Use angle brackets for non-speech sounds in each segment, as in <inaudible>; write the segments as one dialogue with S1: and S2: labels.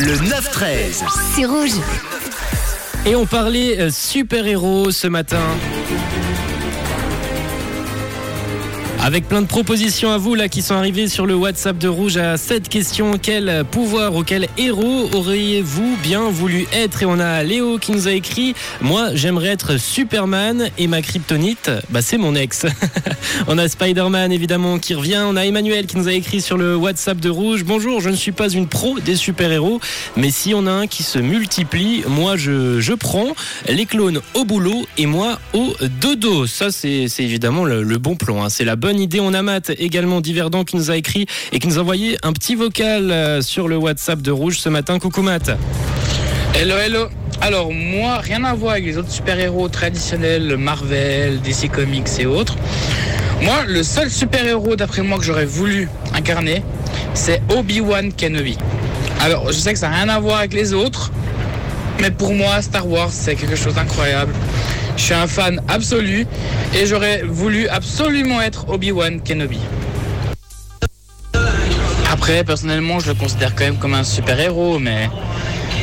S1: Le 9-13.
S2: C'est rouge.
S3: Et on parlait euh, super-héros ce matin. Avec plein de propositions à vous là qui sont arrivées sur le WhatsApp de Rouge à cette question quel pouvoir ou quel héros auriez-vous bien voulu être? Et on a Léo qui nous a écrit Moi j'aimerais être Superman et ma kryptonite, bah c'est mon ex. <laughs> on a Spider-Man évidemment qui revient. On a Emmanuel qui nous a écrit sur le WhatsApp de Rouge Bonjour, je ne suis pas une pro des super-héros, mais si on a un qui se multiplie, moi je, je prends les clones au boulot et moi au dodo. Ça c'est évidemment le, le bon plan. hein. C'est la bonne idée. On a Matt également d'Iverdon qui nous a écrit et qui nous a envoyé un petit vocal euh, sur le WhatsApp de Rouge ce matin. Coucou Matt.
S4: Hello, hello. Alors, moi, rien à voir avec les autres super-héros traditionnels, Marvel, DC Comics et autres. Moi, le seul super-héros, d'après moi, que j'aurais voulu incarner, c'est Obi-Wan Kenobi. Alors, je sais que ça n'a rien à voir avec les autres, mais pour moi, Star Wars, c'est quelque chose d'incroyable. Je suis un fan absolu et j'aurais voulu absolument être Obi-Wan Kenobi. Après, personnellement, je le considère quand même comme un super-héros, mais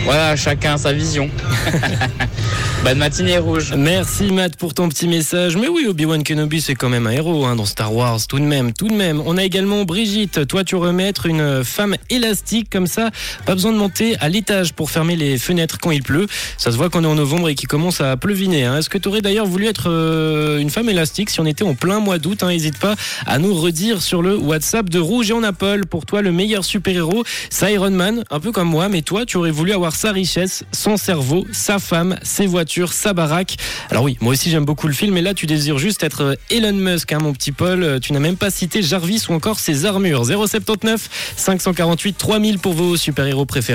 S4: voilà, chacun sa vision. <laughs> Bonne matinée, Rouge.
S3: Merci Matt pour ton petit message. Mais oui, Obi-Wan Kenobi, c'est quand même un héros hein, dans Star Wars, tout de même, tout de même. On a également Brigitte. Toi, tu remettre une femme élastique comme ça. Pas besoin de monter à l'étage pour fermer les fenêtres quand il pleut. Ça se voit qu'on est en novembre et qu'il commence à pleuviner. hein. Est-ce que tu aurais d'ailleurs voulu être euh, une femme élastique si on était en plein mois d'août hein, N'hésite pas à nous redire sur le WhatsApp de Rouge et on a Paul. Pour toi, le meilleur super-héros, c'est Iron Man, un peu comme moi. Mais toi, tu aurais voulu avoir sa richesse, son cerveau, sa femme, ses voitures, sa baraque. Alors oui, moi aussi j'aime beaucoup le film, mais là tu désires juste être euh, Elon Musk, hein, mon petit Paul. Euh, Tu n'as même pas cité Jarvis ou encore ses armures. 079 548 3000 pour vos super-héros préférés.